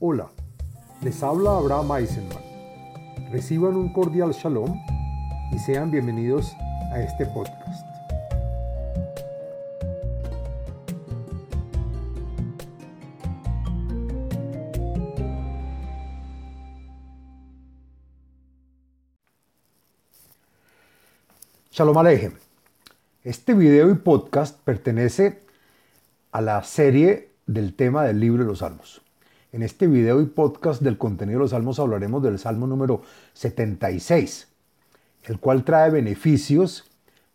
Hola, les habla Abraham Eisenman. Reciban un cordial shalom y sean bienvenidos a este podcast. Shalom Alejem. Este video y podcast pertenece a la serie del tema del libro de los Salmos. En este video y podcast del contenido de los Salmos hablaremos del Salmo número 76, el cual trae beneficios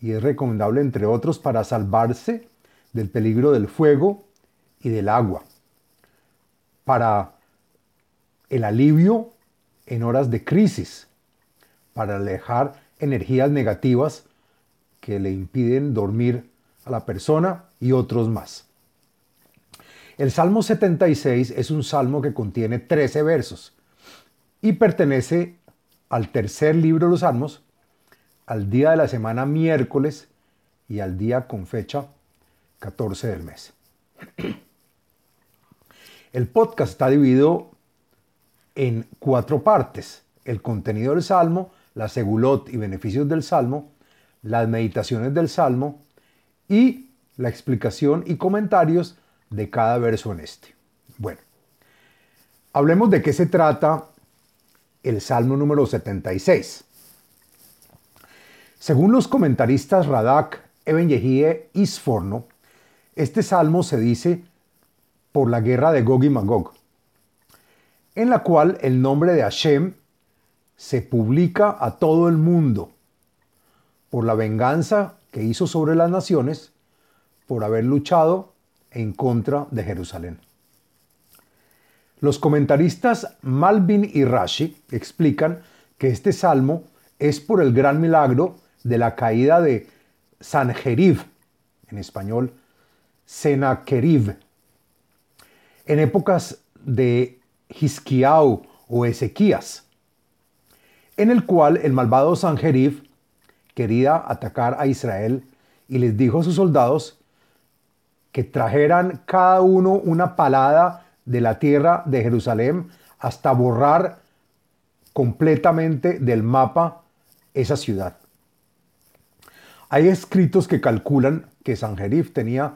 y es recomendable, entre otros, para salvarse del peligro del fuego y del agua, para el alivio en horas de crisis, para alejar energías negativas que le impiden dormir a la persona y otros más. El Salmo 76 es un salmo que contiene 13 versos y pertenece al tercer libro de los salmos, al día de la semana miércoles y al día con fecha 14 del mes. El podcast está dividido en cuatro partes. El contenido del salmo, la segulot y beneficios del salmo, las meditaciones del salmo y la explicación y comentarios de cada verso en este. Bueno, hablemos de qué se trata el Salmo número 76. Según los comentaristas Radak, Eben Yehie y Sforno, este salmo se dice por la guerra de Gog y Magog, en la cual el nombre de Hashem se publica a todo el mundo por la venganza que hizo sobre las naciones por haber luchado en contra de Jerusalén. Los comentaristas Malvin y Rashi explican que este salmo es por el gran milagro de la caída de Sanjerib, en español Senaquerib, en épocas de Hisquiau o Ezequías, en el cual el malvado Sanjerib quería atacar a Israel y les dijo a sus soldados que trajeran cada uno una palada de la tierra de Jerusalén hasta borrar completamente del mapa esa ciudad. Hay escritos que calculan que Sanjerif tenía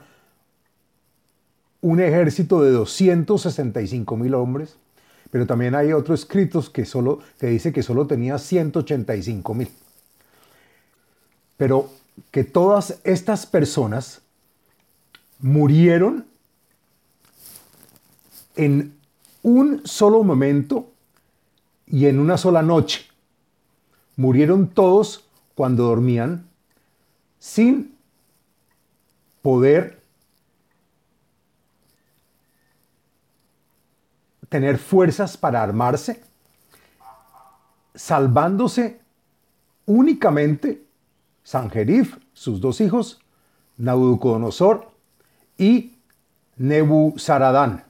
un ejército de 265 mil hombres, pero también hay otros escritos que, solo, que dice que solo tenía 185 mil. Pero que todas estas personas murieron en un solo momento y en una sola noche. Murieron todos cuando dormían sin poder tener fuerzas para armarse, salvándose únicamente Sanjerif, sus dos hijos, Nabucodonosor y Nebuzaradán.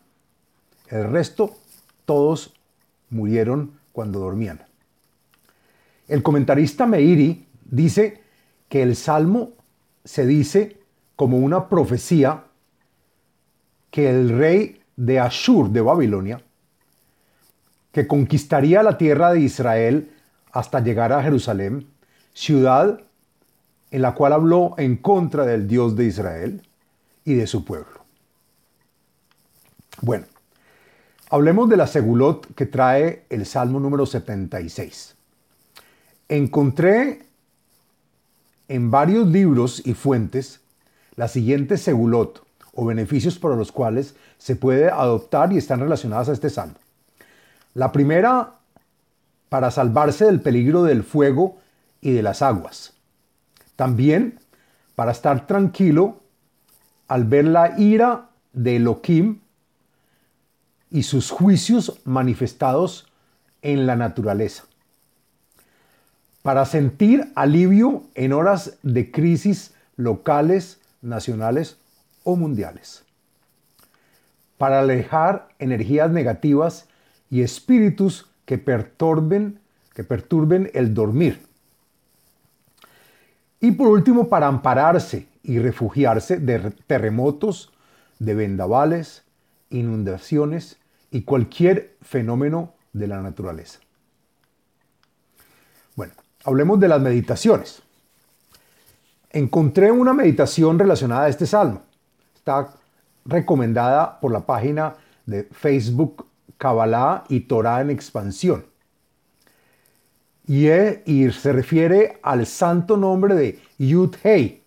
El resto, todos murieron cuando dormían. El comentarista Meiri dice que el salmo se dice como una profecía que el rey de Ashur de Babilonia, que conquistaría la tierra de Israel hasta llegar a Jerusalén, ciudad en la cual habló en contra del Dios de Israel, y de su pueblo. Bueno, hablemos de la segulot que trae el Salmo número 76. Encontré en varios libros y fuentes la siguiente segulot o beneficios para los cuales se puede adoptar y están relacionadas a este salmo. La primera, para salvarse del peligro del fuego y de las aguas. También para estar tranquilo al ver la ira de Elohim y sus juicios manifestados en la naturaleza. Para sentir alivio en horas de crisis locales, nacionales o mundiales. Para alejar energías negativas y espíritus que perturben, que perturben el dormir. Y por último, para ampararse y refugiarse de terremotos, de vendavales, inundaciones y cualquier fenómeno de la naturaleza. Bueno, hablemos de las meditaciones. Encontré una meditación relacionada a este salmo. Está recomendada por la página de Facebook Kabbalah y Torah en expansión. Y, se refiere al santo nombre de Yud Hei,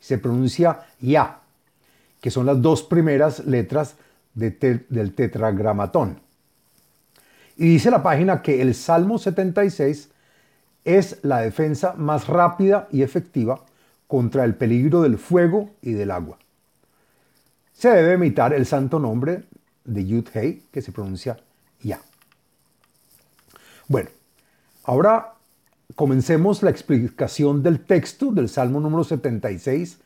se pronuncia Ya, que son las dos primeras letras del tetragramatón. Y dice la página que el Salmo 76 es la defensa más rápida y efectiva contra el peligro del fuego y del agua. Se debe imitar el santo nombre de Yud Hei, que se pronuncia Ya. Bueno, ahora comencemos la explicación del texto del Salmo número 76,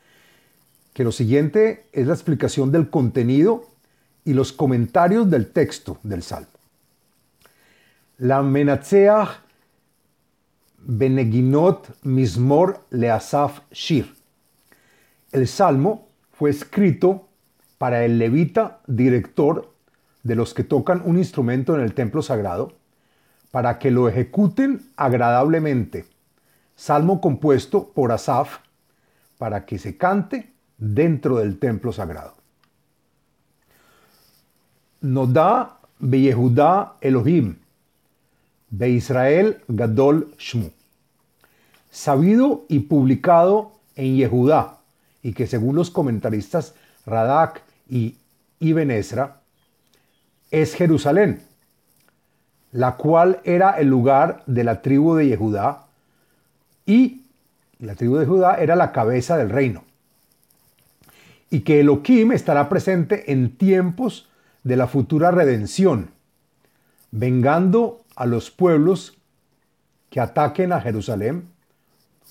que lo siguiente es la explicación del contenido y los comentarios del texto del Salmo. La Menatzeach Beneginot Mismor Leasaf Shir. El Salmo fue escrito para el levita director de los que tocan un instrumento en el templo sagrado, para que lo ejecuten agradablemente. Salmo compuesto por Asaf, para que se cante dentro del templo sagrado. Nodá Beyehudá Elohim, Israel Gadol Shmu. Sabido y publicado en Yehudá, y que según los comentaristas Radak y Ibn Esra, es Jerusalén, la cual era el lugar de la tribu de Yehudá, y la tribu de Judá era la cabeza del reino. Y que Elohim estará presente en tiempos de la futura redención, vengando a los pueblos que ataquen a Jerusalén,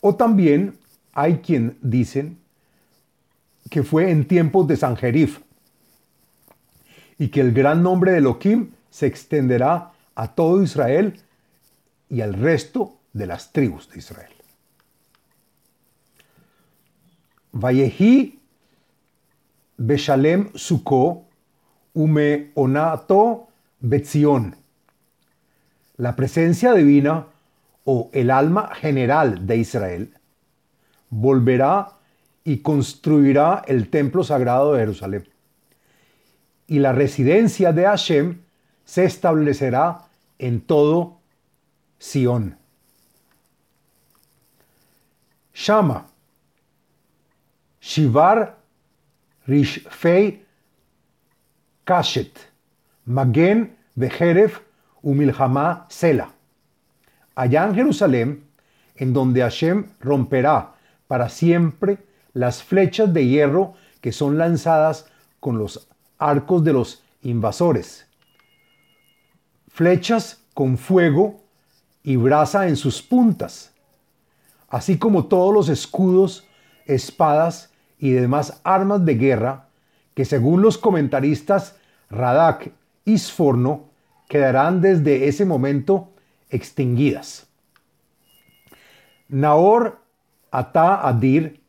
o también hay quien dicen que fue en tiempos de Sanjerif, y que el gran nombre de Elohim se extenderá a todo Israel y al resto de las tribus de Israel. Vallejí Beshalem Sukkot Ume Onato Betzion. La presencia divina o el alma general de Israel volverá y construirá el templo sagrado de Jerusalén y la residencia de Hashem se establecerá en todo Sión. Shama, Shivar, Rishfei, Kashet, Magen, Bejeref, Umilhamá, Sela. Allá en Jerusalén, en donde Hashem romperá para siempre las flechas de hierro que son lanzadas con los arcos de los invasores, flechas con fuego y brasa en sus puntas, así como todos los escudos, espadas y demás armas de guerra que según los comentaristas Radak y Sforno quedarán desde ese momento extinguidas. Naor ata adir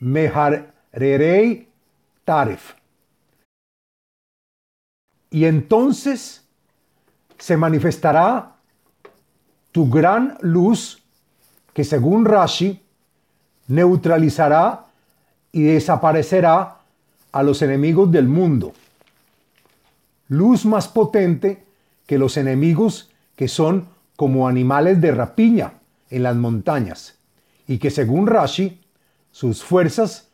meharerei taref y entonces se manifestará tu gran luz que según Rashi neutralizará y desaparecerá a los enemigos del mundo. Luz más potente que los enemigos que son como animales de rapiña en las montañas y que según Rashi sus fuerzas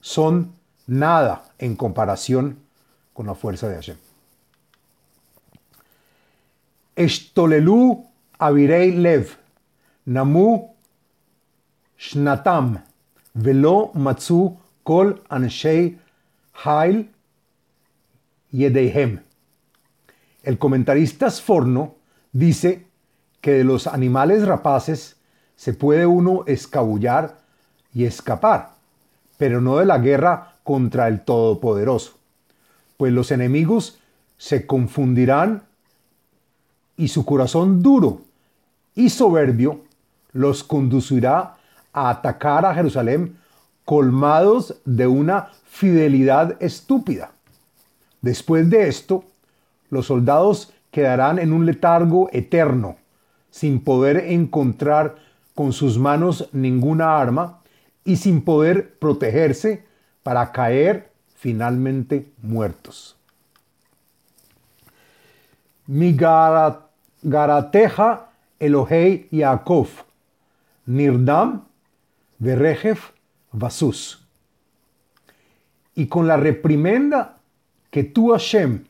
son nada en comparación con la fuerza de Hashem. Shnatam, velo kol anshei. El comentarista Sforno dice que de los animales rapaces se puede uno escabullar y escapar, pero no de la guerra contra el Todopoderoso, pues los enemigos se confundirán y su corazón duro y soberbio los conducirá a atacar a Jerusalén colmados de una fidelidad estúpida. Después de esto, los soldados quedarán en un letargo eterno, sin poder encontrar con sus manos ninguna arma y sin poder protegerse para caer finalmente muertos. Mi garateja Elohei Yaakov, Nirdam, Berejef, Vasus. Y con la reprimenda que tú, Hashem,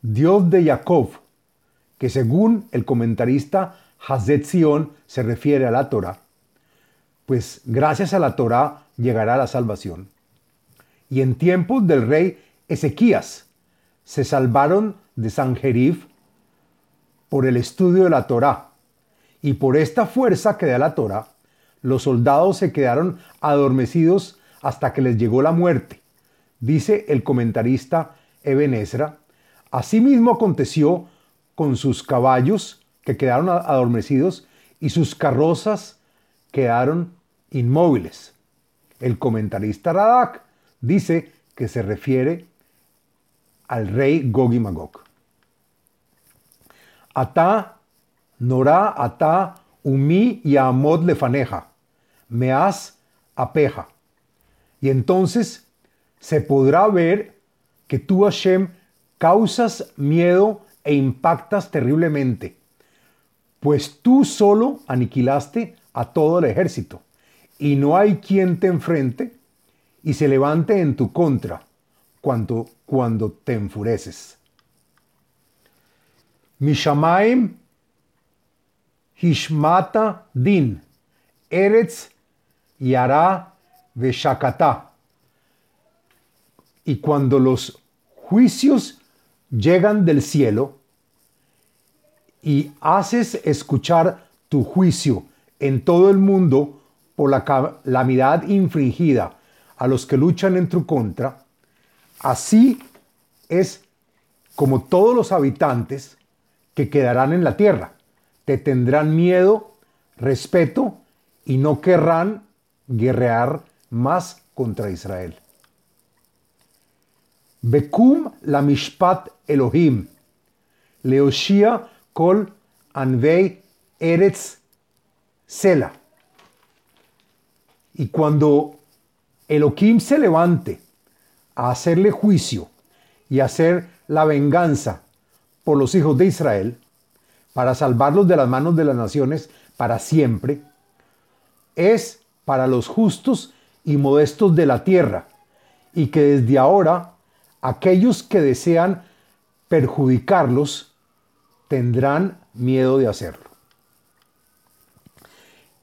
Dios de Jacob, que según el comentarista Hazet Sion se refiere a la Torah, pues gracias a la Torah llegará la salvación. Y en tiempos del rey Ezequías se salvaron de Sanjerif por el estudio de la Torah. Y por esta fuerza que da la Torah, los soldados se quedaron adormecidos hasta que les llegó la muerte. Dice el comentarista Eben Ezra, Asimismo aconteció con sus caballos que quedaron adormecidos y sus carrozas quedaron inmóviles. El comentarista Radak dice que se refiere al rey Gog y Magog. Ata, Norá, Ata, Umi y Amod lefaneja, Meas, Apeja. Y entonces se podrá ver que tú, Hashem, causas miedo e impactas terriblemente, pues tú solo aniquilaste a todo el ejército, y no hay quien te enfrente y se levante en tu contra cuando, cuando te enfureces. Mishamaim Hishmata Din, Eretz Yara Veshakata. Y cuando los juicios llegan del cielo y haces escuchar tu juicio en todo el mundo por la calamidad infringida a los que luchan en tu contra, así es como todos los habitantes que quedarán en la tierra. Te tendrán miedo, respeto y no querrán guerrear más contra Israel. Bekum la mishpat Elohim, Leoshia kol anvei eretz sela. Y cuando Elohim se levante a hacerle juicio y hacer la venganza por los hijos de Israel, para salvarlos de las manos de las naciones para siempre, es para los justos y modestos de la tierra, y que desde ahora aquellos que desean perjudicarlos tendrán miedo de hacerlo.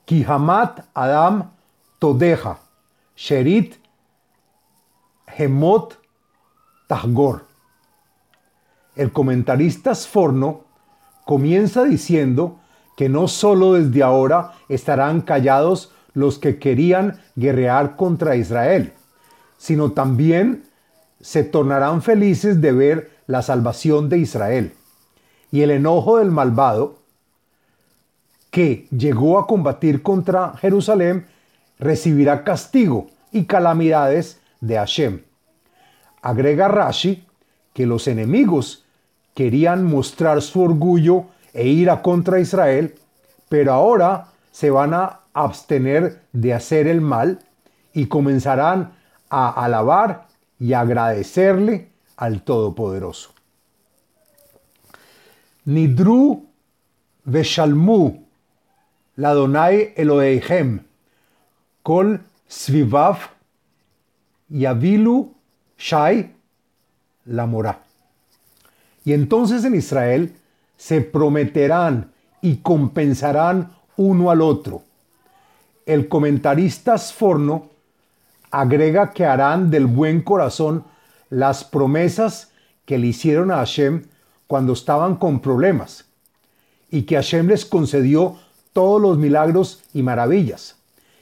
Kihamat Adam Todeja, Sherit Hemot Tahgor. El comentarista Sforno comienza diciendo que no solo desde ahora estarán callados los que querían guerrear contra Israel, sino también se tornarán felices de ver la salvación de Israel. Y el enojo del malvado, que llegó a combatir contra Jerusalén, recibirá castigo y calamidades de Hashem. Agrega Rashi que los enemigos querían mostrar su orgullo e ira contra Israel, pero ahora se van a abstener de hacer el mal y comenzarán a alabar y agradecerle al Todopoderoso. Nidru Veshalmu Ladonai Eloheihem Kol Svivav Yavilu Shai Lamora. Y entonces en Israel se prometerán y compensarán uno al otro. El comentarista Sforno agrega que harán del buen corazón las promesas que le hicieron a Hashem cuando estaban con problemas y que Hashem les concedió todos los milagros y maravillas.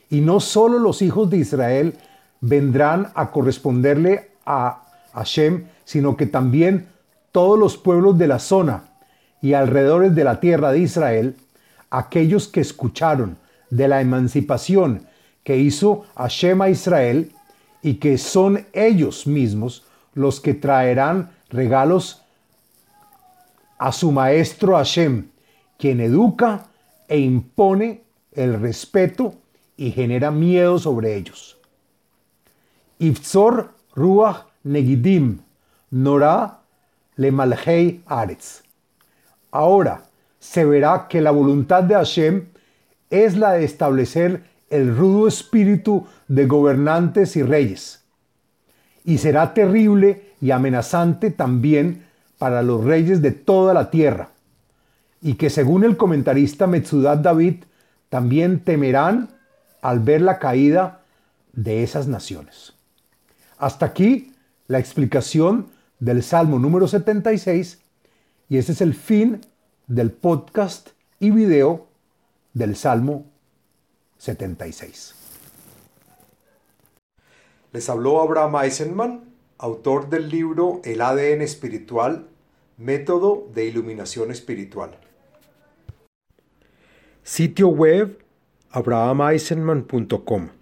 Y no solo los hijos de Israel vendrán a corresponderle a Hashem, sino que también todos los pueblos de la zona y alrededores de la tierra de Israel, aquellos que escucharon de la emancipación que hizo Hashem a Israel y que son ellos mismos los que traerán regalos a su maestro Hashem, quien educa e impone el respeto y genera miedo sobre ellos. Ifzor Ruach Negidim, Nora Le Malhei Aretz. Ahora se verá que la voluntad de Hashem es la de establecer el rudo espíritu de gobernantes y reyes. Y será terrible y amenazante también para los reyes de toda la tierra. Y que según el comentarista Metzudat David, también temerán al ver la caída de esas naciones. Hasta aquí la explicación del Salmo número 76 y ese es el fin del podcast y video del Salmo 76. Les habló Abraham Eisenman, autor del libro El ADN espiritual, método de iluminación espiritual. Sitio web abrahameisenman.com